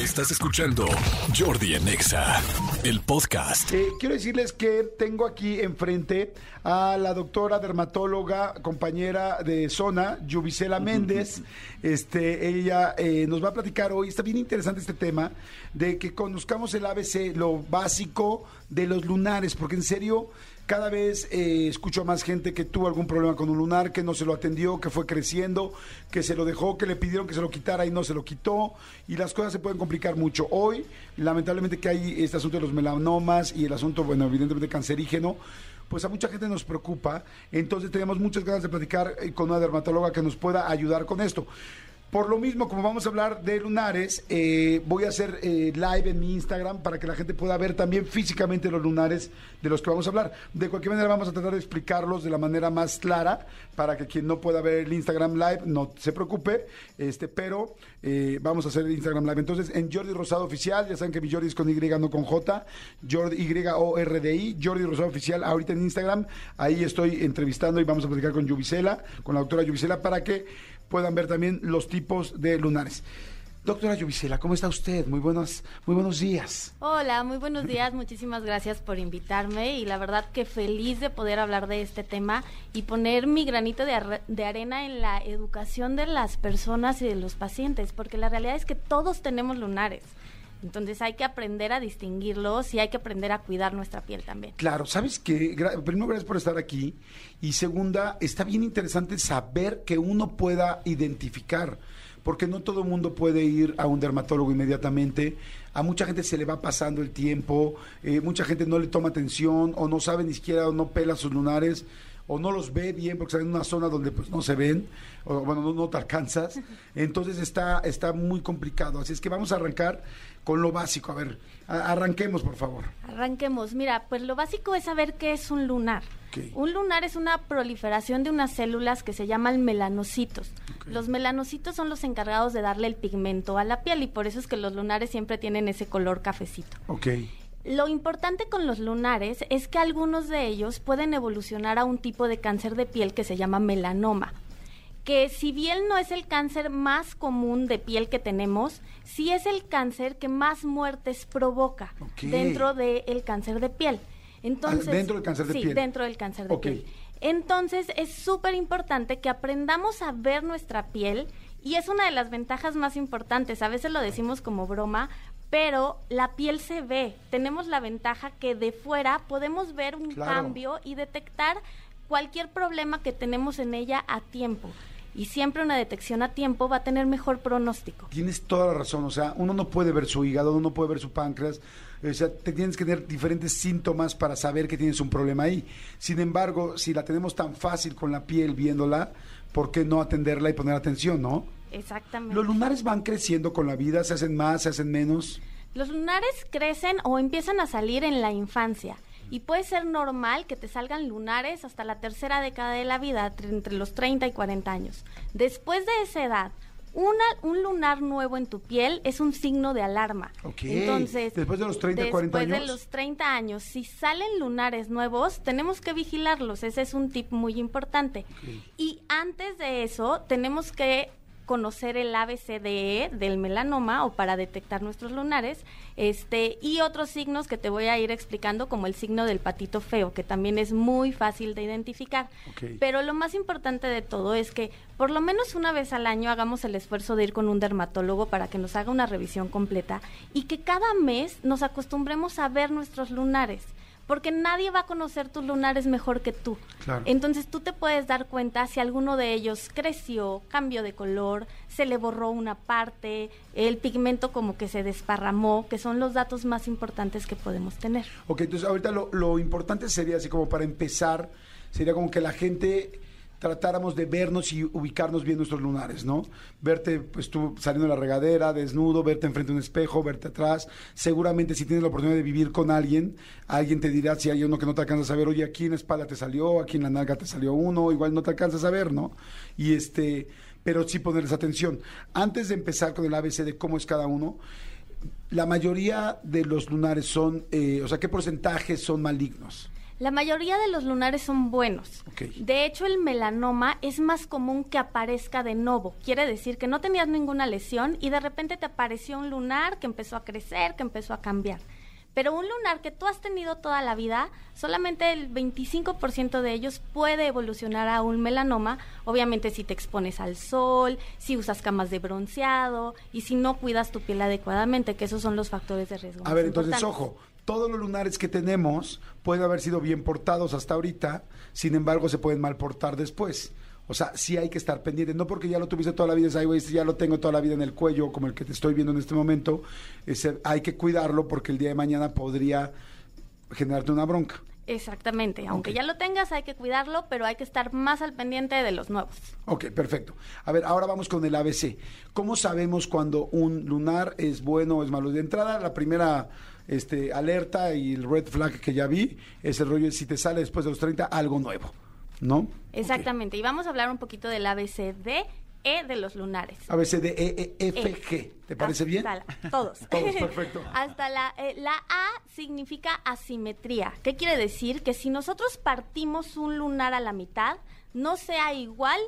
Estás escuchando Jordi en Exa, el podcast. Eh, quiero decirles que tengo aquí enfrente a la doctora dermatóloga, compañera de Zona, Yubicela Méndez. Este, ella eh, nos va a platicar hoy, está bien interesante este tema, de que conozcamos el ABC, lo básico de los lunares, porque en serio cada vez eh, escucho a más gente que tuvo algún problema con un lunar, que no se lo atendió, que fue creciendo, que se lo dejó, que le pidieron que se lo quitara y no se lo quitó. Y las cosas se pueden complicar mucho. Hoy, lamentablemente que hay este asunto de los melanomas y el asunto, bueno, evidentemente cancerígeno, pues a mucha gente nos preocupa. Entonces tenemos muchas ganas de platicar eh, con una dermatóloga que nos pueda ayudar con esto. Por lo mismo, como vamos a hablar de lunares, eh, voy a hacer eh, live en mi Instagram para que la gente pueda ver también físicamente los lunares de los que vamos a hablar. De cualquier manera, vamos a tratar de explicarlos de la manera más clara para que quien no pueda ver el Instagram live no se preocupe. Este, pero eh, vamos a hacer el Instagram live. Entonces, en Jordi Rosado Oficial, ya saben que mi Jordi es con Y, no con J. Jordi Y-O-R-D-I, Jordi Rosado Oficial, ahorita en Instagram. Ahí estoy entrevistando y vamos a platicar con Yubicela, con la doctora Yubicela, para que puedan ver también los tipos de lunares. Doctora Yubicela, ¿cómo está usted? Muy buenos, muy buenos días. Hola, muy buenos días. Muchísimas gracias por invitarme y la verdad que feliz de poder hablar de este tema y poner mi granito de, de, arena en la educación de las personas y de los pacientes, porque la realidad es que todos tenemos lunares. Entonces hay que aprender a distinguirlos y hay que aprender a cuidar nuestra piel también. Claro, sabes que, primero gracias por estar aquí. Y segunda, está bien interesante saber que uno pueda identificar, porque no todo el mundo puede ir a un dermatólogo inmediatamente, a mucha gente se le va pasando el tiempo, eh, mucha gente no le toma atención o no sabe ni siquiera o no pela sus lunares o no los ve bien porque están en una zona donde pues no se ven, o bueno, no, no te alcanzas. Entonces está, está muy complicado. Así es que vamos a arrancar con lo básico. A ver, arranquemos, por favor. Arranquemos. Mira, pues lo básico es saber qué es un lunar. Un lunar es una proliferación de unas células que se llaman melanocitos. Los melanocitos son los encargados de darle el pigmento a la piel y por eso es que los lunares siempre tienen ese color cafecito. Okay. Lo importante con los lunares es que algunos de ellos pueden evolucionar a un tipo de cáncer de piel que se llama melanoma que si bien no es el cáncer más común de piel que tenemos, sí es el cáncer que más muertes provoca dentro del cáncer de piel. Entonces, dentro del cáncer de sí, piel. dentro del cáncer de piel. Entonces es súper importante que aprendamos a ver nuestra piel y es una de las ventajas más importantes. A veces lo decimos como broma, pero la piel se ve. Tenemos la ventaja que de fuera podemos ver un cambio y detectar cualquier problema que tenemos en ella a tiempo. Y siempre una detección a tiempo va a tener mejor pronóstico. Tienes toda la razón, o sea, uno no puede ver su hígado, uno no puede ver su páncreas, o sea, te tienes que tener diferentes síntomas para saber que tienes un problema ahí. Sin embargo, si la tenemos tan fácil con la piel viéndola, ¿por qué no atenderla y poner atención, no? Exactamente. ¿Los lunares van creciendo con la vida? ¿Se hacen más, se hacen menos? Los lunares crecen o empiezan a salir en la infancia. Y puede ser normal que te salgan lunares hasta la tercera década de la vida, entre los 30 y 40 años. Después de esa edad, una, un lunar nuevo en tu piel es un signo de alarma. Entonces, después de los 30, 40 años. Después de los 30 años, si salen lunares nuevos, tenemos que vigilarlos. Ese es un tip muy importante. Y antes de eso, tenemos que conocer el ABCDE del melanoma o para detectar nuestros lunares, este y otros signos que te voy a ir explicando como el signo del patito feo, que también es muy fácil de identificar. Pero lo más importante de todo es que por lo menos una vez al año hagamos el esfuerzo de ir con un dermatólogo para que nos haga una revisión completa y que cada mes nos acostumbremos a ver nuestros lunares porque nadie va a conocer tus lunares mejor que tú. Entonces tú te puedes dar cuenta si alguno de ellos creció, cambió de color, se le borró una parte, el pigmento como que se desparramó, que son los datos más importantes que podemos tener. Ok, entonces ahorita lo, lo importante sería así como para empezar, sería como que la gente tratáramos de vernos y ubicarnos bien nuestros lunares, ¿no? Verte, pues tú saliendo de la regadera, desnudo, verte enfrente de un espejo, verte atrás. Seguramente si tienes la oportunidad de vivir con alguien, alguien te dirá si hay uno que no te alcanza a ver, oye, aquí en la espalda te salió, aquí en la nalga te salió uno, igual no te alcanzas a ver, ¿no? Y este, pero sí ponerles atención. Antes de empezar con el ABC de cómo es cada uno, la mayoría de los lunares son, eh, o sea, ¿qué porcentajes son malignos? La mayoría de los lunares son buenos. De hecho, el melanoma es más común que aparezca de nuevo. Quiere decir que no tenías ninguna lesión y de repente te apareció un lunar que empezó a crecer, que empezó a cambiar. Pero un lunar que tú has tenido toda la vida, solamente el 25% de ellos puede evolucionar a un melanoma, obviamente si te expones al sol, si usas camas de bronceado y si no cuidas tu piel adecuadamente, que esos son los factores de riesgo. A ver, entonces, ojo, todos los lunares que tenemos pueden haber sido bien portados hasta ahorita, sin embargo, se pueden mal portar después. O sea, sí hay que estar pendiente, no porque ya lo tuviste toda la vida, es, "Ay, güey, si ya lo tengo toda la vida en el cuello, como el que te estoy viendo en este momento, ese- hay que cuidarlo porque el día de mañana podría generarte una bronca. Exactamente, aunque ya lo tengas hay que cuidarlo, pero hay que estar más al pendiente de los nuevos. Ok, perfecto. A ver, ahora vamos con el ABC. ¿Cómo sabemos cuando un lunar es bueno o es malo? De entrada, la primera este, alerta y el red flag que ya vi es el rollo de si te sale después de los 30 algo nuevo, ¿no? Exactamente, y vamos a hablar un poquito del ABCD E de los lunares. A B, C, D, E, E, F, G. ¿Te parece bien? Hasta la- todos. Todos, perfecto. Hasta la, eh, la A significa asimetría. ¿Qué quiere decir? Que si nosotros partimos un lunar a la mitad, no sea igual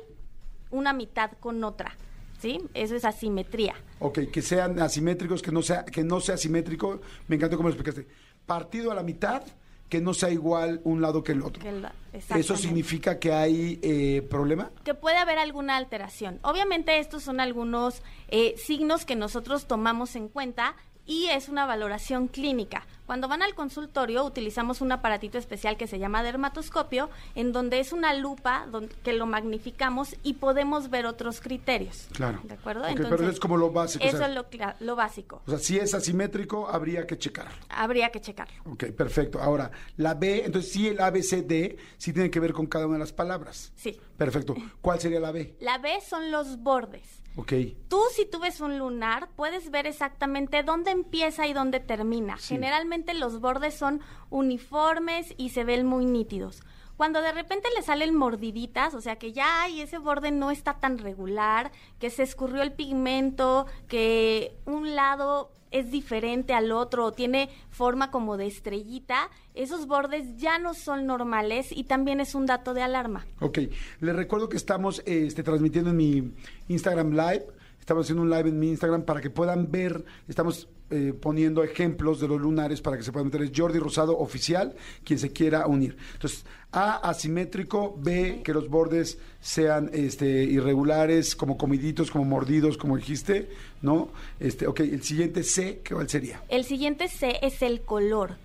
una mitad con otra. ¿Sí? Eso es asimetría. Ok, que sean asimétricos, que no sea, que no sea simétrico. Me encantó cómo lo explicaste. Partido a la mitad, que no sea igual un lado que el otro. Que el- ¿Eso significa que hay eh, problema? que puede haber alguna alteración. Obviamente estos son algunos eh, signos que nosotros tomamos en cuenta y es una valoración clínica. Cuando van al consultorio utilizamos un aparatito especial que se llama dermatoscopio, en donde es una lupa don- que lo magnificamos y podemos ver otros criterios. Claro. ¿De acuerdo? Ok, pero es como lo básico, o Eso sea- es lo, lo básico. O sea, si es asimétrico, habría que checarlo. Habría que checarlo. Ok, perfecto. Ahora, la B, entonces sí el A, B, C, D, sí tiene que ver con cada una de las palabras. Sí. Perfecto. ¿Cuál sería la B? La B son los bordes. Ok. Tú, si tú ves un lunar, puedes ver exactamente dónde empieza y dónde termina. Sí. Generalmente los bordes son uniformes y se ven muy nítidos. Cuando de repente le salen mordiditas, o sea que ya ay, ese borde no está tan regular, que se escurrió el pigmento, que un lado es diferente al otro tiene forma como de estrellita, esos bordes ya no son normales y también es un dato de alarma. Ok. Les recuerdo que estamos este, transmitiendo en mi Instagram Live. Estamos haciendo un live en mi Instagram para que puedan ver. Estamos eh, poniendo ejemplos de los lunares para que se puedan meter. Es Jordi Rosado Oficial, quien se quiera unir. Entonces, A, asimétrico. B, que los bordes sean este, irregulares, como comiditos, como mordidos, como dijiste. ¿No? Este, ok, el siguiente C, ¿qué sería? El siguiente C es el color.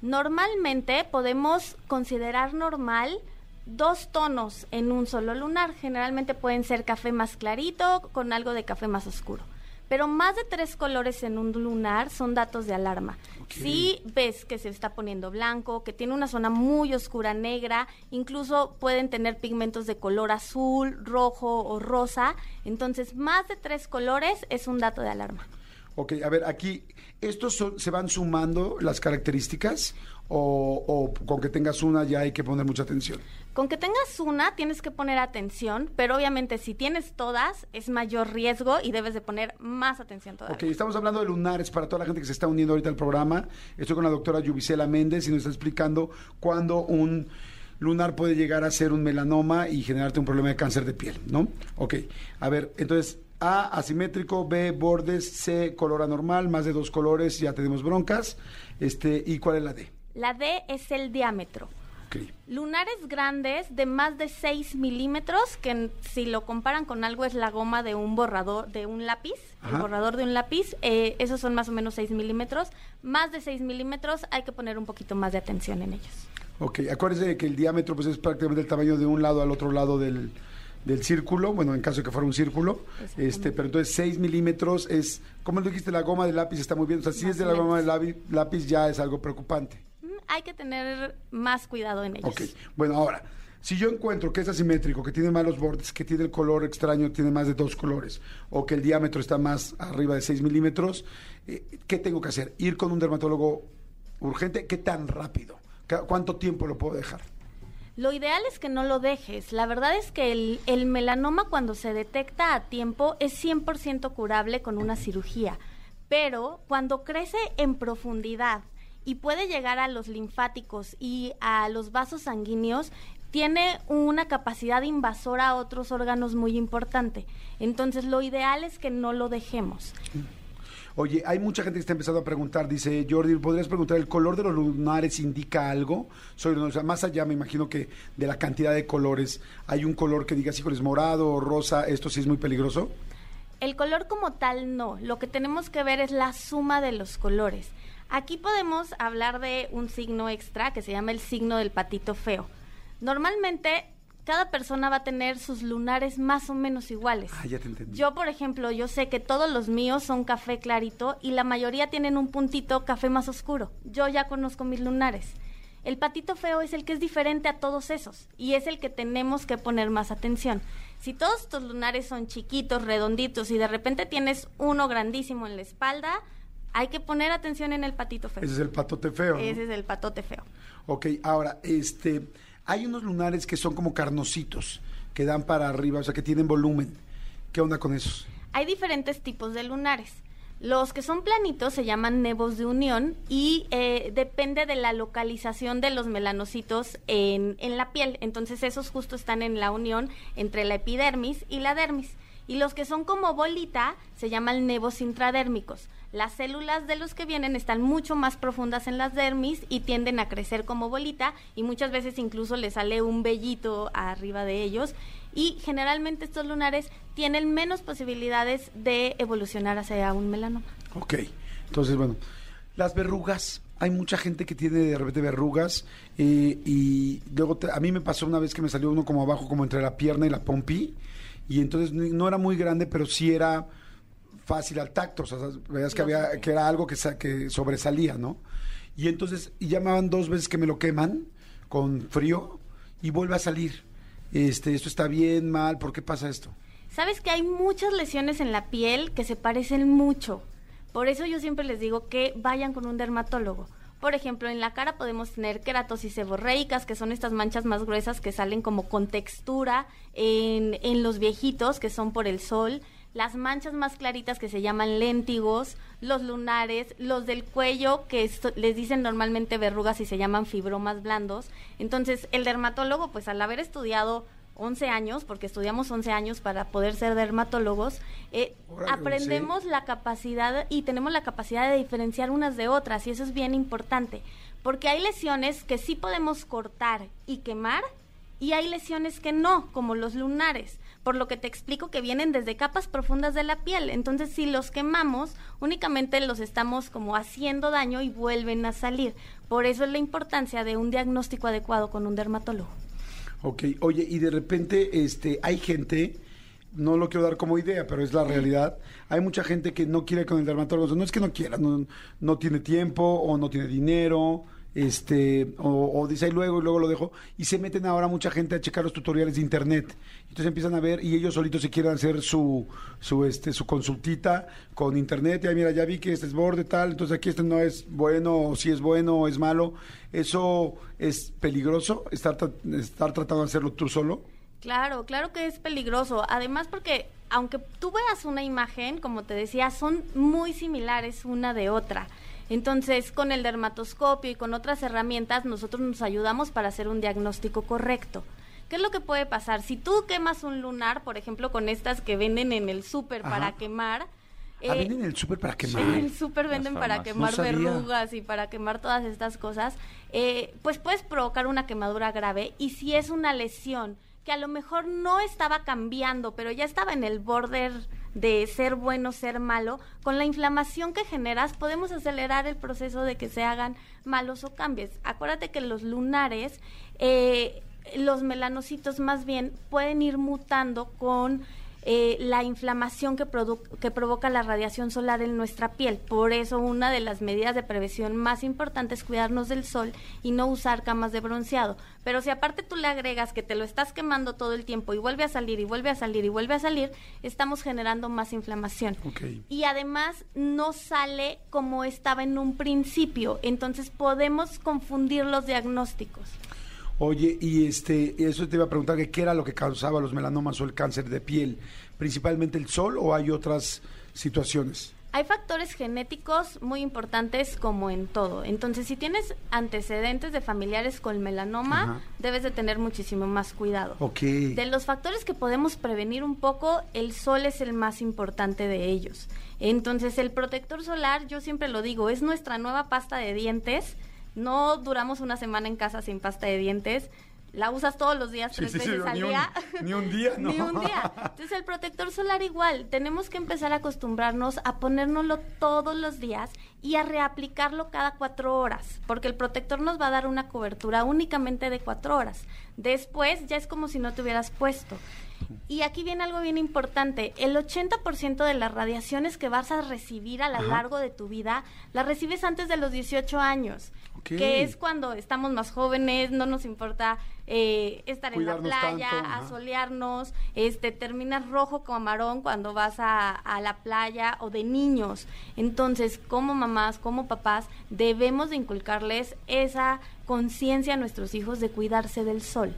Normalmente podemos considerar normal dos tonos en un solo lunar. Generalmente pueden ser café más clarito con algo de café más oscuro. Pero más de tres colores en un lunar son datos de alarma. Si ves que se está poniendo blanco, que tiene una zona muy oscura negra, incluso pueden tener pigmentos de color azul, rojo o rosa, entonces más de tres colores es un dato de alarma. Ok, a ver, aquí, ¿estos son- se van sumando las características o, o con que tengas una ya hay que poner mucha atención? Con que tengas una, tienes que poner atención, pero obviamente si tienes todas, es mayor riesgo y debes de poner más atención todavía. Ok, estamos hablando de lunares para toda la gente que se está uniendo ahorita al programa. Estoy con la doctora Yubicela Méndez y nos está explicando cuándo un lunar puede llegar a ser un melanoma y generarte un problema de cáncer de piel, ¿no? Ok, a ver, entonces A, asimétrico, B, bordes, C, color anormal, más de dos colores, ya tenemos broncas. Este, ¿Y cuál es la D? La D es el diámetro. Ok. Lunares grandes de más de 6 milímetros, que si lo comparan con algo es la goma de un borrador, de un lápiz, Ajá. el borrador de un lápiz, eh, esos son más o menos 6 milímetros. Más de 6 milímetros hay que poner un poquito más de atención en ellos. Ok, acuérdese de que el diámetro pues, es prácticamente el tamaño de un lado al otro lado del, del círculo, bueno, en caso de que fuera un círculo, este, pero entonces 6 milímetros es, como lo dijiste, la goma del lápiz está muy bien, o sea, si Más es de la goma del lápiz, lápiz ya es algo preocupante. Hay que tener más cuidado en ellos. Ok, bueno, ahora, si yo encuentro que es asimétrico, que tiene malos bordes, que tiene el color extraño, tiene más de dos colores, o que el diámetro está más arriba de 6 milímetros, eh, ¿qué tengo que hacer? ¿Ir con un dermatólogo urgente? ¿Qué tan rápido? ¿Cu- ¿Cuánto tiempo lo puedo dejar? Lo ideal es que no lo dejes. La verdad es que el, el melanoma cuando se detecta a tiempo es 100% curable con una cirugía. Pero cuando crece en profundidad y puede llegar a los linfáticos y a los vasos sanguíneos, tiene una capacidad invasora a otros órganos muy importante. Entonces, lo ideal es que no lo dejemos. Oye, hay mucha gente que está empezando a preguntar, dice Jordi, ¿podrías preguntar, ¿el color de los lunares indica algo? Soy, o sea, más allá, me imagino que de la cantidad de colores, ¿hay un color que diga, si es morado o rosa, esto sí es muy peligroso? El color como tal no, lo que tenemos que ver es la suma de los colores. Aquí podemos hablar de un signo extra que se llama el signo del patito feo. Normalmente cada persona va a tener sus lunares más o menos iguales. Ah, ya te entendí. Yo, por ejemplo, yo sé que todos los míos son café clarito y la mayoría tienen un puntito café más oscuro. Yo ya conozco mis lunares. El patito feo es el que es diferente a todos esos y es el que tenemos que poner más atención. Si todos tus lunares son chiquitos, redonditos y de repente tienes uno grandísimo en la espalda, hay que poner atención en el patito feo. Ese es el patote feo. ¿no? Ese es el patote feo. Ok, ahora, este, hay unos lunares que son como carnositos, que dan para arriba, o sea, que tienen volumen. ¿Qué onda con esos? Hay diferentes tipos de lunares. Los que son planitos se llaman nevos de unión y eh, depende de la localización de los melanocitos en, en la piel. Entonces esos justo están en la unión entre la epidermis y la dermis. Y los que son como bolita se llaman nevos intradérmicos. Las células de los que vienen están mucho más profundas en las dermis y tienden a crecer como bolita y muchas veces incluso le sale un vellito arriba de ellos y generalmente estos lunares tienen menos posibilidades de evolucionar hacia un melanoma. Ok, entonces, bueno, las verrugas. Hay mucha gente que tiene de repente verrugas eh, y luego te- a mí me pasó una vez que me salió uno como abajo, como entre la pierna y la pompi y entonces no era muy grande, pero sí era fácil al tacto, o sea, veías que, había, que era algo que, sa- que sobresalía, ¿no? Y entonces y llamaban dos veces que me lo queman con frío y vuelve a salir. Este, esto está bien, mal, ¿por qué pasa esto? Sabes que hay muchas lesiones en la piel que se parecen mucho. Por eso yo siempre les digo que vayan con un dermatólogo. Por ejemplo, en la cara podemos tener queratosis seborreicas, que son estas manchas más gruesas que salen como con textura en, en los viejitos, que son por el sol. Las manchas más claritas que se llaman léntigos, los lunares, los del cuello, que les dicen normalmente verrugas y se llaman fibromas blandos. Entonces, el dermatólogo, pues al haber estudiado 11 años, porque estudiamos 11 años para poder ser dermatólogos, eh, aprendemos la capacidad y tenemos la capacidad de diferenciar unas de otras, y eso es bien importante, porque hay lesiones que sí podemos cortar y quemar, y hay lesiones que no, como los lunares, por lo que te explico que vienen desde capas profundas de la piel. Entonces, si los quemamos, únicamente los estamos como haciendo daño y vuelven a salir. Por eso es la importancia de un diagnóstico adecuado con un dermatólogo. Ok, oye, y de repente este, hay gente, no lo quiero dar como idea, pero es la realidad, hay mucha gente que no quiere con el dermatólogo, no es que no quiera, no, no tiene tiempo o no tiene dinero, este, o, dice ahí luego y luego lo dejo, y se meten ahora mucha gente a checar los tutoriales de internet. Entonces empiezan a ver y ellos solitos se quieren hacer su, su, este, su consultita con internet, y mira, ya vi que este es borde tal, entonces aquí este no es bueno, o si es bueno o es malo. ¿Eso es peligroso, estar, estar tratando de hacerlo tú solo? Claro, claro que es peligroso. Además porque aunque tú veas una imagen, como te decía, son muy similares una de otra. Entonces, con el dermatoscopio y con otras herramientas, nosotros nos ayudamos para hacer un diagnóstico correcto. ¿Qué es lo que puede pasar? Si tú quemas un lunar, por ejemplo, con estas que venden en el súper para quemar, ah, eh, ¿venden en el súper para quemar? en el súper venden para quemar No verrugas y para quemar todas estas cosas, eh, pues puedes provocar una quemadura grave y si es una lesión que a lo mejor no estaba cambiando, pero ya estaba en el border de ser bueno, ser malo, con la inflamación que generas podemos acelerar el proceso de que se hagan malos o cambios. Acuérdate que los lunares, eh, los melanocitos más bien pueden ir mutando con eh, la inflamación que, que provoca la radiación solar en nuestra piel. Por eso una de las medidas de prevención más importantes es cuidarnos del sol y no usar camas de bronceado. Pero si aparte tú le agregas que te lo estás quemando todo el tiempo y vuelve a salir y vuelve a salir y vuelve a salir, estamos generando más inflamación. Y además no sale como estaba en un principio, entonces podemos confundir los diagnósticos. Oye, y este, eso te iba a preguntar que qué era lo que causaba los melanomas o el cáncer de piel, principalmente el sol o hay otras situaciones. Hay factores genéticos muy importantes como en todo. Entonces, si tienes antecedentes de familiares con melanoma, Ajá. debes de tener muchísimo más cuidado. Ok. De los factores que podemos prevenir un poco, el sol es el más importante de ellos. Entonces, el protector solar, yo siempre lo digo, es nuestra nueva pasta de dientes. No duramos una semana en casa sin pasta de dientes. La usas todos los días, Sí, tres sí, sí, veces al ni un- día. ni un día, no. ni un día. Entonces, el protector solar igual. Tenemos que empezar a acostumbrarnos a ponérnoslo todos los días y a reaplicarlo cada cuatro horas, porque el protector nos va a dar una cobertura únicamente de cuatro horas. Después ya es como si no te hubieras puesto. Y aquí viene algo bien importante. El 80% de las radiaciones que vas a recibir a lo largo de tu vida, las recibes antes de los 18 años. Que es cuando estamos más jóvenes, no nos importa eh, estar en la playa, tanto, ajá. asolearnos, este, terminas rojo como marón cuando vas a, a la playa o de niños. Entonces, como mamás, como papás, debemos de inculcarles esa conciencia a nuestros hijos de cuidarse del sol.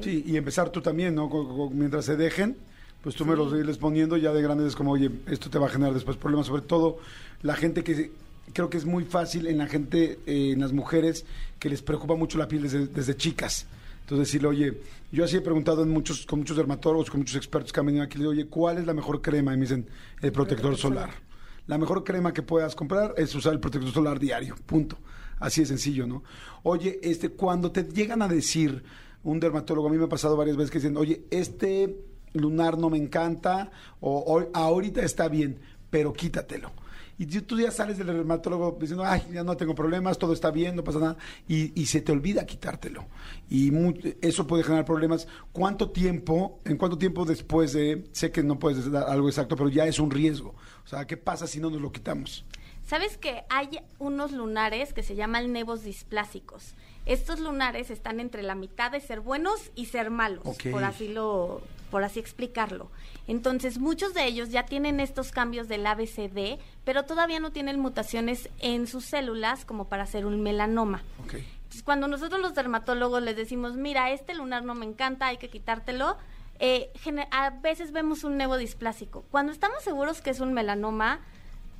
Sí, y empezar tú también, ¿no? Mientras se dejen, pues tú me los irles poniendo ya de grandes es como, oye, esto te va a generar después problemas, sobre todo la gente que creo que es muy fácil en la gente, eh, en las mujeres, que les preocupa mucho la piel desde, desde chicas. Entonces decirle, oye, yo así he preguntado en muchos, con muchos dermatólogos, con muchos expertos que han venido aquí, le digo, oye, ¿cuál es la mejor crema? Y me dicen, el protector solar. La mejor crema que puedas comprar es usar el protector solar diario, punto. Así de sencillo, ¿no? Oye, este, cuando te llegan a decir un dermatólogo, a mí me ha pasado varias veces que dicen, oye, este lunar no me encanta, o, o ahorita está bien, pero quítatelo. Y tú- ya sales del dermatólogo diciendo, ay, ya no tengo problemas, todo está bien, no pasa nada, y, y se te olvida quitártelo. Y eso puede generar problemas. ¿Cuánto tiempo, en cuánto tiempo después de, sé que no puedes dar algo exacto, pero ya es un riesgo? O sea, ¿qué pasa si no nos lo quitamos? ¿Sabes que hay unos lunares que se llaman nevos displásicos? Estos lunares están entre la mitad de ser buenos y ser malos, por así lo por así explicarlo. Entonces, muchos de ellos ya tienen estos cambios del ABCD, pero todavía no tienen mutaciones en sus células como para hacer un melanoma. Ok. Entonces, cuando nosotros los dermatólogos les decimos, mira, este lunar no me encanta, hay que quitártelo, eh, a veces vemos un nevo displásico. Cuando estamos seguros que es un melanoma,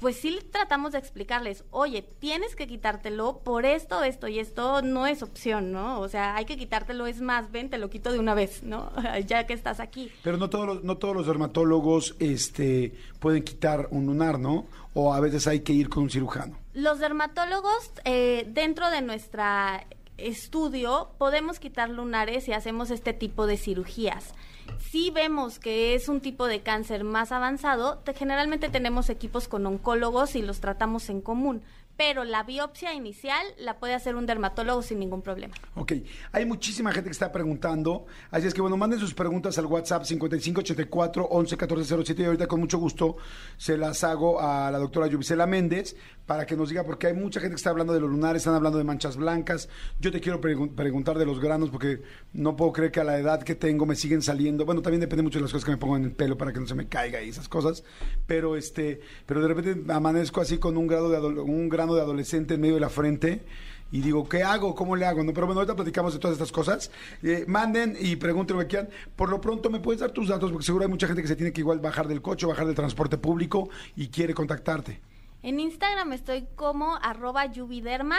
pues sí tratamos de explicarles, oye, tienes que quitártelo por esto, esto y esto no es opción, ¿no? O sea, hay que quitártelo, es más, ven, te lo quito de una vez, ¿no? ya que estás aquí. Pero no todos los, no todos los dermatólogos este, pueden quitar un lunar, ¿no? O a veces hay que ir con un cirujano. Los dermatólogos, eh, dentro de nuestra estudio, podemos quitar lunares y hacemos este tipo de cirugías. Si vemos que es un tipo de cáncer más avanzado, te- generalmente tenemos equipos con oncólogos y los tratamos en común. Pero la biopsia inicial la puede hacer un dermatólogo sin ningún problema. Ok, hay muchísima gente que está preguntando, así es que bueno, manden sus preguntas al WhatsApp 5584 111407 y ahorita con mucho gusto se las hago a la doctora Yubisela Méndez para que nos diga, porque hay mucha gente que está hablando de los lunares, están hablando de manchas blancas, yo te quiero pregun- preguntar de los granos porque no puedo creer que a la edad que tengo me siguen saliendo, bueno, también depende mucho de las cosas que me pongo en el pelo para que no se me caiga y esas cosas, pero este, pero de repente amanezco así con un grado de un grano de adolescente en medio de la frente y digo, ¿qué hago? ¿Cómo le hago? No, pero bueno, ahorita platicamos de todas estas cosas. Eh, manden y pregunten lo que quieran. Por lo pronto, ¿me puedes dar tus datos? Porque seguro hay mucha gente que se tiene que igual bajar del coche, bajar del transporte público y quiere contactarte. En Instagram estoy como arroba yubiderma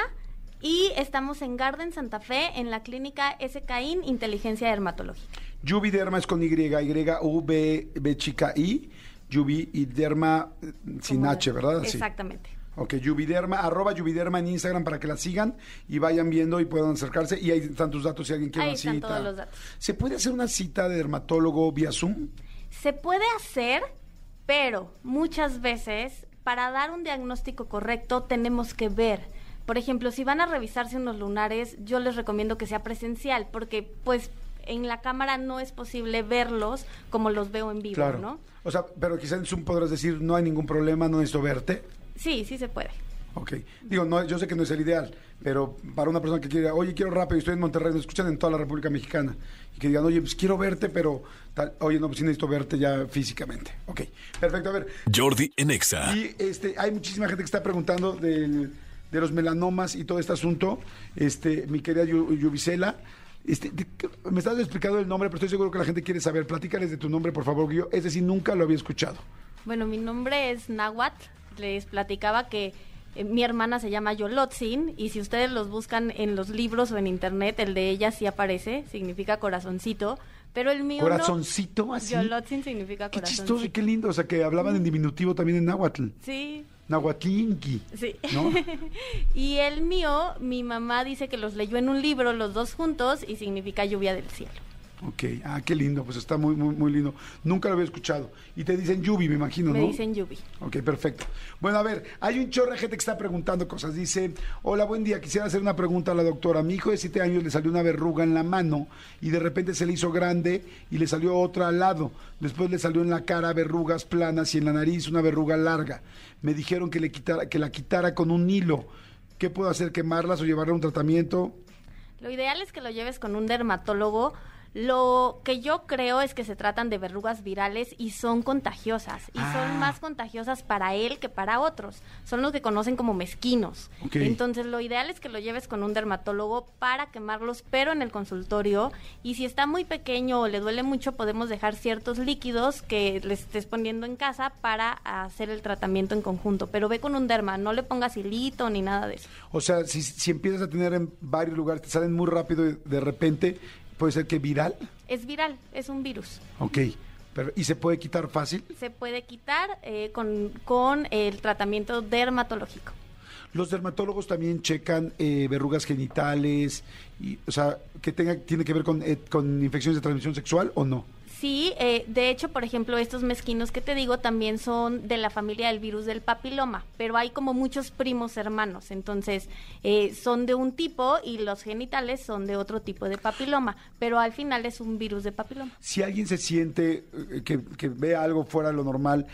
y estamos en Garden Santa Fe en la clínica SKIN Inteligencia Dermatológica. Yubi Derma es con Y, Y, U, B, chica I. Yubi y Derma eh, sin H, ¿verdad? Exactamente. Ok, Yubiderma, arroba Yubiderma en Instagram para que la sigan y vayan viendo y puedan acercarse. Y ahí están tus datos si alguien quiere Ahí una están cita. todos los datos. ¿Se puede hacer una cita de dermatólogo vía Zoom? Se puede hacer, pero muchas veces para dar un diagnóstico correcto tenemos que ver. Por ejemplo, si van a revisarse unos lunares, yo les recomiendo que sea presencial, porque pues en la cámara no es posible verlos como los veo en vivo, Claro. ¿no? O sea, pero quizá en Zoom podrás decir, no hay ningún problema, no necesito verte. Sí, sí se puede. Ok. Digo, no, yo sé que no es el ideal, pero para una persona que quiere, oye, quiero rápido, estoy en Monterrey, nos escuchan en toda la República Mexicana, y que digan, oye, pues quiero verte, pero, tal, oye, no, pues sí necesito verte ya físicamente. Ok, perfecto. A ver, Jordi en Exa. y este, hay muchísima gente que está preguntando del- de los melanomas y todo este asunto. Este, mi querida Yu- Yubisela, este, me estás explicando el nombre, pero estoy seguro que la gente quiere saber. Platícales de tu nombre, por favor, que yo, es decir, nunca lo había escuchado. Bueno, mi nombre es Nahuatl les platicaba que eh, mi hermana se llama Yolotzin y si ustedes los buscan en los libros o en internet, el de ella sí aparece, significa corazoncito, pero el mío Corazoncito, no. así. Yolotzin significa Qué corazoncito. chistoso y qué lindo. O sea, que hablaban en diminutivo también en náhuatl. Sí, Nahuatlinki. sí. ¿No? y el mío, mi mamá dice que los leyó en un libro los dos juntos y significa lluvia del cielo. Ok, ah, qué lindo, pues está muy, muy, muy lindo. Nunca lo había escuchado. Y te dicen Yubi, me imagino, Me ¿no? dicen Yubi. Ok, perfecto. Bueno, a ver, hay un chorro de gente que está preguntando cosas. Dice, hola, buen día, quisiera hacer una pregunta a la doctora. Mi hijo de siete años le salió una verruga en la mano y de repente se le hizo grande y le salió otra al lado. Después le salió en la cara verrugas planas y en la nariz una verruga larga. Me dijeron que, le quitara, que la quitara con un hilo. ¿Qué puedo hacer? ¿Quemarlas o llevarle a un tratamiento? Lo ideal es que lo lleves con un dermatólogo. Lo que yo creo es que se tratan de verrugas virales y son contagiosas. Y Ah. son más contagiosas para él que para otros. Son los que conocen como mezquinos. Entonces lo ideal es que lo lleves con un dermatólogo para quemarlos, pero en el consultorio. Y si está muy pequeño o le duele mucho, podemos dejar ciertos líquidos que le estés poniendo en casa para hacer el tratamiento en conjunto. Pero ve con un derma, no le pongas hilito ni nada de eso. O sea, si, si empiezas a tener en varios lugares, te salen muy rápido y de repente, puede ser que viral. Es viral, es un virus. Ok, pero, ¿y se puede quitar fácil? se puede quitar eh, con, con el tratamiento dermatológico. Los dermatólogos también checan eh, verrugas genitales, y, o sea, que tenga, tiene que ver con, eh, con infecciones de transmisión sexual o no. Sí, eh, de hecho, por ejemplo, estos mezquinos que te digo también son de la familia del virus del papiloma, pero hay como muchos primos hermanos, entonces eh, son de un tipo y los genitales son de otro tipo de papiloma, pero al final es un virus de papiloma. Si alguien se siente eh, que, que ve algo fuera de lo normal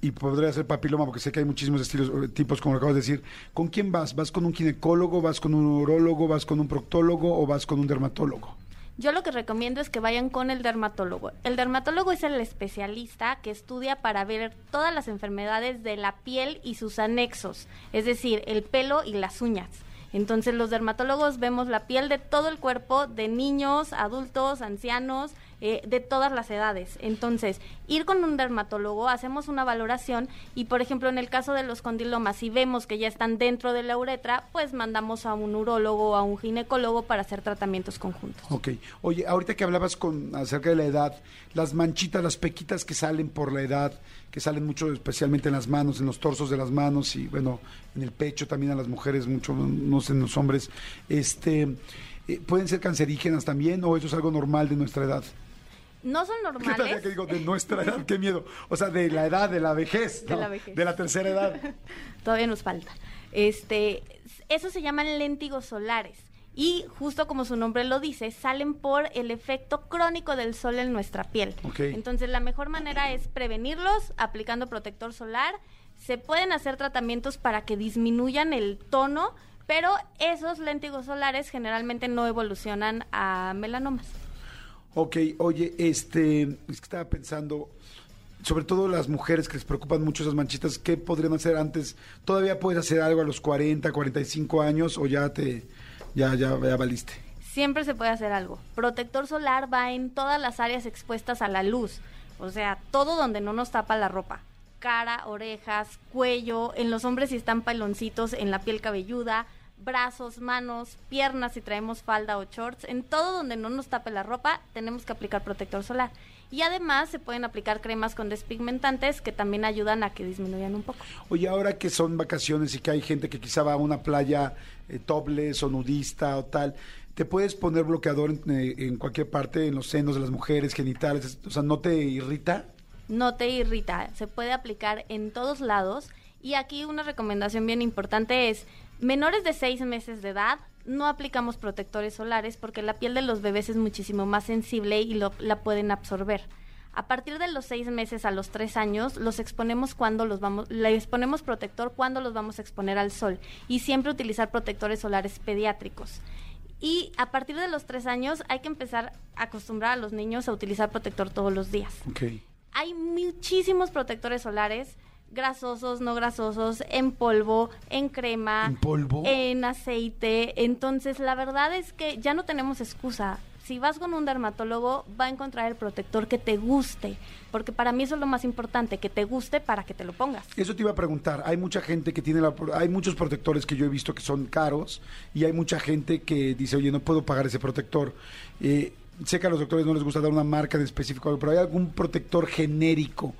y podría ser papiloma, porque sé que hay muchísimos estilos, eh, tipos, como acabas de decir, ¿con quién vas? ¿Vas con un ginecólogo, vas con un urólogo, vas con un proctólogo o vas con un dermatólogo? Yo lo que recomiendo es que vayan con el dermatólogo. El dermatólogo es el especialista que estudia para ver todas las enfermedades de la piel y sus anexos, es decir, el pelo y las uñas. Entonces los dermatólogos vemos la piel de todo el cuerpo, de niños, adultos, ancianos, eh, de todas las edades. Entonces, ir con un dermatólogo, hacemos una valoración y, por ejemplo, en el caso de los condilomas, si vemos que ya están dentro de la uretra, pues mandamos a un urólogo o a un ginecólogo para hacer tratamientos conjuntos. Ok. Oye, ahorita que hablabas con acerca de la edad, las manchitas, las pequitas que salen por la edad, que salen mucho especialmente en las manos, en los torsos de las manos y bueno, en el pecho también a las mujeres, mucho, no sé, en los hombres, este, eh, ¿pueden ser cancerígenas también o eso es algo normal de nuestra edad? No son ¿Qué tal normales. que digo de nuestra edad? Qué miedo. O sea, de la edad, de la vejez. De la vejez. De la tercera edad. Todavía nos falta. Este, eso se llaman léntigos solares. Y justo como su nombre lo dice, salen por el efecto crónico del sol en nuestra piel. Entonces, la mejor manera es prevenirlos aplicando protector solar. Se pueden hacer tratamientos para que disminuyan el tono, pero esos léntigos solares generalmente no evolucionan a melanomas. Ok, oye, este, es que estaba pensando, sobre todo las mujeres que les preocupan mucho esas manchitas, ¿qué podrían hacer antes? ¿Todavía puedes hacer algo a los 40, 45 años o ya te, ya, ya, ya valiste? Siempre se puede hacer algo. Protector solar va en todas las áreas expuestas a la luz. O sea, todo donde no nos tapa la ropa. Cara, orejas, cuello, en los hombres si están peloncitos, en la piel cabelluda, brazos, manos, piernas si traemos falda o shorts. En todo donde no nos tape la ropa tenemos que aplicar protector solar. Y además se pueden aplicar cremas con despigmentantes que también ayudan a que disminuyan un poco. Oye, ahora que son vacaciones y que hay gente que quizá va a una playa eh, topless o nudista o tal, ¿te puedes poner bloqueador en, eh, en cualquier parte, en los senos de las mujeres, genitales? O sea, ¿no te irrita? no te irrita, se puede aplicar en todos lados. Y aquí una recomendación bien importante es, menores de seis meses de edad, no aplicamos protectores solares porque la piel de los bebés es muchísimo más sensible y lo- la pueden absorber. A partir de los seis meses a los tres años, los exponemos cuando los vamos, les ponemos protector cuando los vamos a exponer al sol y siempre utilizar protectores solares pediátricos. Y a partir de los tres años hay que empezar a acostumbrar a los niños a utilizar protector todos los días hay muchísimos protectores solares grasosos, no grasosos, en polvo, en crema, ¿En polvo? en aceite. Entonces, la verdad es que ya no tenemos excusa. si vas con un dermatólogo, va a encontrar el protector que te guste, porque para mí eso es lo más importante, que te guste para que te lo pongas. Eso te iba a preguntar. Hay mucha gente que tiene la, hay muchos protectores que yo he visto que son caros y hay mucha gente que dice, oye, no puedo pagar ese protector. Eh, sé que a los doctores no les gusta dar una marca de específico, pero hay algún protector genérico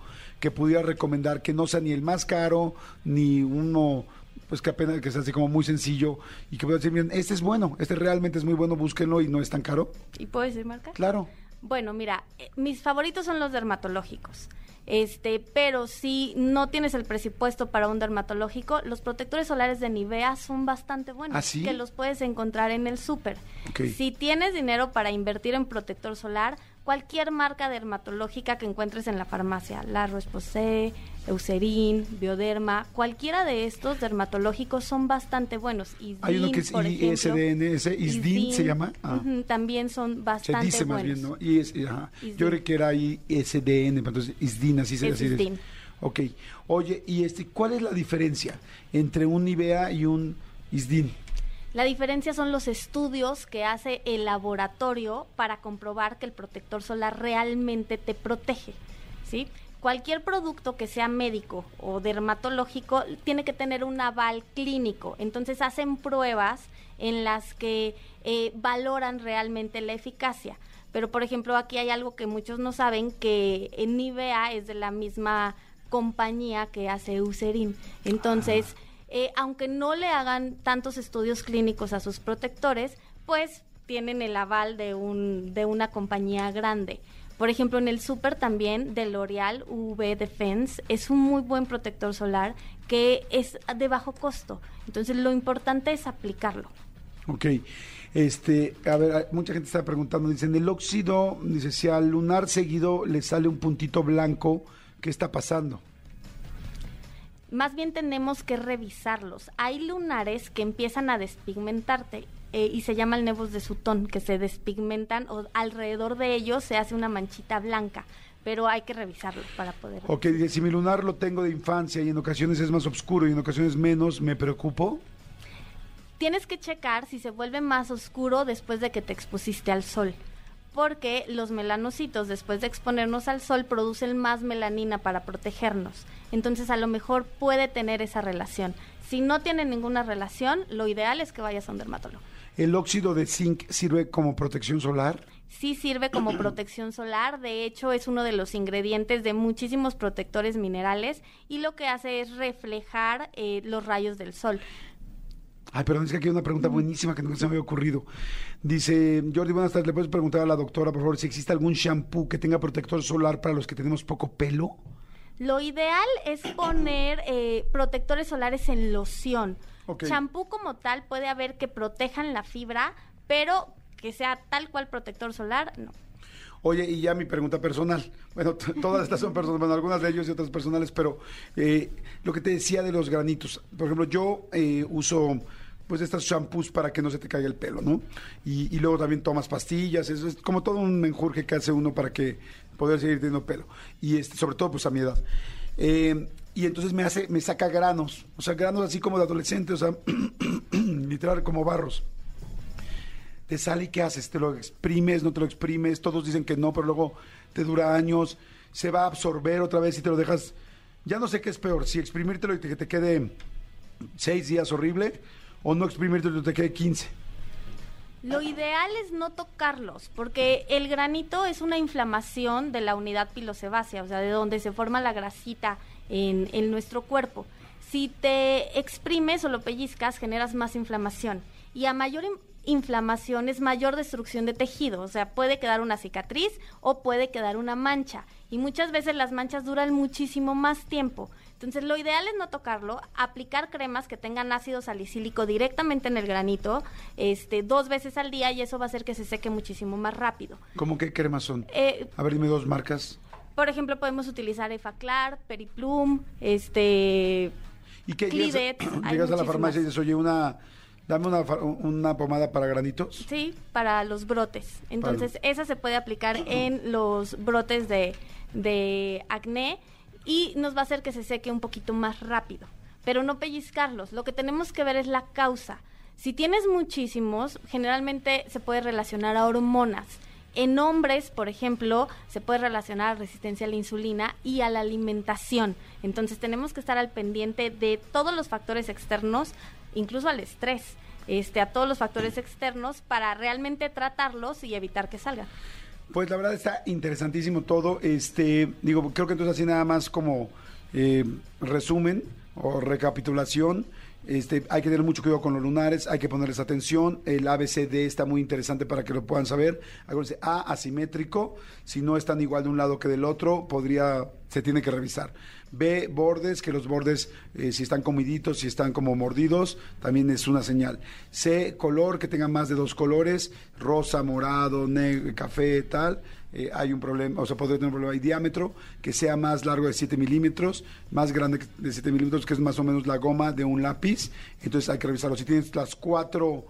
que pudiera recomendar que no sea ni el más caro ni uno pues que apenas que sea así como muy sencillo y que pueda decir, bien, este es bueno, este realmente es muy bueno, búsquenlo y no es tan caro. ¿Y puedo decir marca? Claro. Bueno, mira, eh, mis favoritos son los dermatológicos. Este, pero si no tienes el presupuesto para un dermatológico, los protectores solares de Nivea son bastante buenos, ¿Ah, sí? que los puedes encontrar en el súper. Si tienes dinero para invertir en protector solar, cualquier marca dermatológica que encuentres en la farmacia, La Roche-Posay, Eucerin, Bioderma, cualquiera de estos dermatológicos son bastante buenos. Isdin, Hay uno que es por ejemplo, ISDN, ese ISDIN se llama. Ah. también son Se bastante dice más buenos. bien, ¿no? Y es, ajá. Yo creo que era ISDN, entonces ISDIN, así se es. Isdin. Ok. Oye, ¿y este cuál es la diferencia entre un Nivea y un ISDIN? La diferencia son los estudios que hace el laboratorio para comprobar que el protector solar realmente te protege, ¿sí? Cualquier producto que sea médico o dermatológico tiene que tener un aval clínico. Entonces hacen pruebas en las que eh, valoran realmente la eficacia. Pero, por ejemplo, aquí hay algo que muchos no saben, que Nivea es de la misma compañía que hace Eucerin. Entonces, eh, aunque no le hagan tantos estudios clínicos a sus protectores, pues tienen el aval de, un, de una compañía grande. Por ejemplo, en el súper también de L'Oreal UV Defense es un muy buen protector solar que es de bajo costo. Entonces, lo importante es aplicarlo. Ok. Este, a ver, mucha gente está preguntando, dicen, el óxido, dice, si al lunar seguido le sale un puntito blanco, ¿qué está pasando? Más bien tenemos que revisarlos. Hay lunares que empiezan a despigmentarte eh, y se llama el nevos de Sutón, que se despigmentan o alrededor de ellos se hace una manchita blanca, pero hay que revisarlo para poder. Ok, si mi lunar lo tengo de infancia y en ocasiones es más oscuro y en ocasiones menos, ¿me preocupo? Tienes que checar si se vuelve más oscuro después de que te expusiste al sol. Porque los melanocitos, después de exponernos al sol, producen más melanina para protegernos. Entonces, a lo mejor puede tener esa relación. Si no tiene ninguna relación, lo ideal es que vayas a un dermatólogo. ¿El óxido de zinc sirve como protección solar? Sí sirve como protección solar, de hecho es uno de los ingredientes de muchísimos protectores minerales y lo que hace es reflejar eh, los rayos del sol. Ay, perdón, es que aquí hay una pregunta buenísima que nunca se me había ocurrido. Dice, Jordi, buenas tardes, ¿le puedes preguntar a la doctora, por favor, si existe algún shampoo que tenga protector solar para los que tenemos poco pelo? Lo ideal es poner eh, protectores solares en loción. Ok. Champú como tal puede haber que protejan la fibra, pero que sea tal cual protector solar, no. Oye, y ya mi pregunta personal. Bueno, todas estas son personales, bueno, algunas de ellos y otras personales, pero eh, lo que te decía de los granitos. Por ejemplo, yo eh, uso pues estos shampoos para que no se te caiga el pelo, ¿no? Y, y luego también tomas pastillas, eso es como todo un menjurje que hace uno para que poder seguir teniendo pelo. Y este, sobre todo pues a mi edad. Eh, y entonces me hace, me saca granos, o sea, granos así como de adolescente, o sea, literal como barros te sale y qué haces, te lo exprimes, no te lo exprimes, todos dicen que no, pero luego te dura años, se va a absorber otra vez y te lo dejas, ya no sé qué es peor, si exprimírtelo y que te quede seis días horrible, o no exprimírtelo y te quede 15. Lo ideal es no tocarlos, porque el granito es una inflamación de la unidad pilosebácea, o sea, de donde se forma la grasita en, en nuestro cuerpo. Si te exprimes o lo pellizcas, generas más inflamación. Y a mayor in- inflamación es mayor destrucción de tejido, o sea, puede quedar una cicatriz o puede quedar una mancha. Y muchas veces las manchas duran muchísimo más tiempo. Entonces, lo ideal es no tocarlo, aplicar cremas que tengan ácido salicílico directamente en el granito, este, dos veces al día y eso va a hacer que se seque muchísimo más rápido. ¿Cómo qué cremas son? Eh, A ver, dime dos marcas. por ejemplo, podemos utilizar Efaclar, Periplum, este, ¿Y qué? Clivet, Llegas, a la farmacia y dices, oye, una, dame una, una pomada para granitos. sí, para los brotes. Entonces, esa se puede aplicar en los brotes de, de acné y nos va a hacer que se seque un poquito más rápido, pero no pellizcarlos. Lo que tenemos que ver es la causa. Si tienes muchísimos, generalmente se puede relacionar a hormonas. En hombres, por ejemplo, se puede relacionar a resistencia a la insulina y a la alimentación. Entonces tenemos que estar al pendiente de todos los factores externos, incluso al estrés, este, a todos los factores externos para realmente tratarlos y evitar que salgan. Pues la verdad está interesantísimo todo. Este, digo, creo que entonces así nada más como eh, resumen o recapitulación. Este, hay que tener mucho cuidado con los lunares, hay que ponerles atención. El ABCD está muy interesante para que lo puedan saber. A, asimétrico. Si no están igual de un lado que del otro, podría, se tiene que revisar. B, bordes, que los bordes, eh, si están comiditos, si están como mordidos, también es una señal. C, color, que tenga más de dos colores, rosa, morado, negro, café, tal. Eh, hay un problema, o sea, podría tener un problema. Hay diámetro, que sea más largo de 7 milímetros, más grande de 7 milímetros, que es más o menos la goma de un lápiz. Entonces hay que revisarlo. Si tienes las cuatro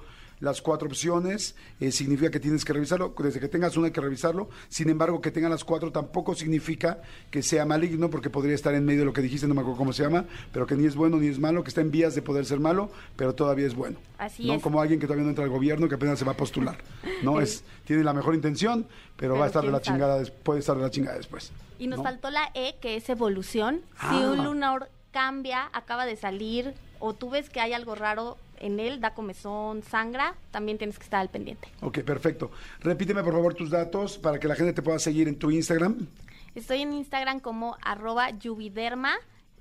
las cuatro opciones, eh, significa que tienes que revisarlo. Desde que tengas una hay que revisarlo. Sin embargo, que tengan las cuatro tampoco significa que sea maligno, porque podría estar en medio de lo que dijiste, no me acuerdo cómo se llama, pero que ni es bueno ni es malo, que está en vías de poder ser malo, pero todavía es bueno. Así ¿no? es. Como alguien que todavía no entra al gobierno, que apenas se va a postular. No es, tiene la mejor intención, pero, Pero va a estar de la sabe. chingada, puede estar de la chingada después. Y nos ¿no? faltó la E, que es evolución. Si Ah. un lunar cambia, acaba de salir, o tú ves que hay algo raro en él, da comezón, sangra, también tienes que estar al pendiente. Ok, perfecto. Repíteme por favor tus datos para que la gente te pueda seguir en tu Instagram. Estoy en Instagram como arroba yubiderma.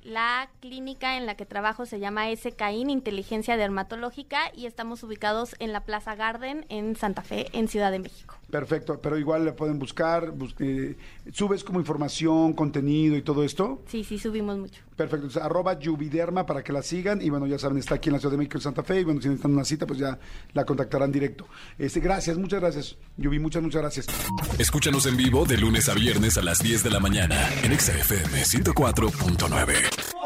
La clínica en la que trabajo se llama SKIN, Inteligencia Dermatológica, y estamos ubicados en la Plaza Garden en Santa Fe, en Ciudad de México. Perfecto, pero igual le pueden buscar, bus- eh, subes como información, contenido y todo esto. Sí, sí, subimos mucho. Perfecto, entonces arroba Yubiderma para que la sigan y bueno, ya saben, está aquí en la Ciudad de México, en Santa Fe y bueno, si necesitan una cita, pues ya la contactarán directo. Este, gracias, muchas gracias, Yubi, muchas, muchas gracias. Escúchanos en vivo de lunes a viernes a las 10 de la mañana en Exa FM 104.9.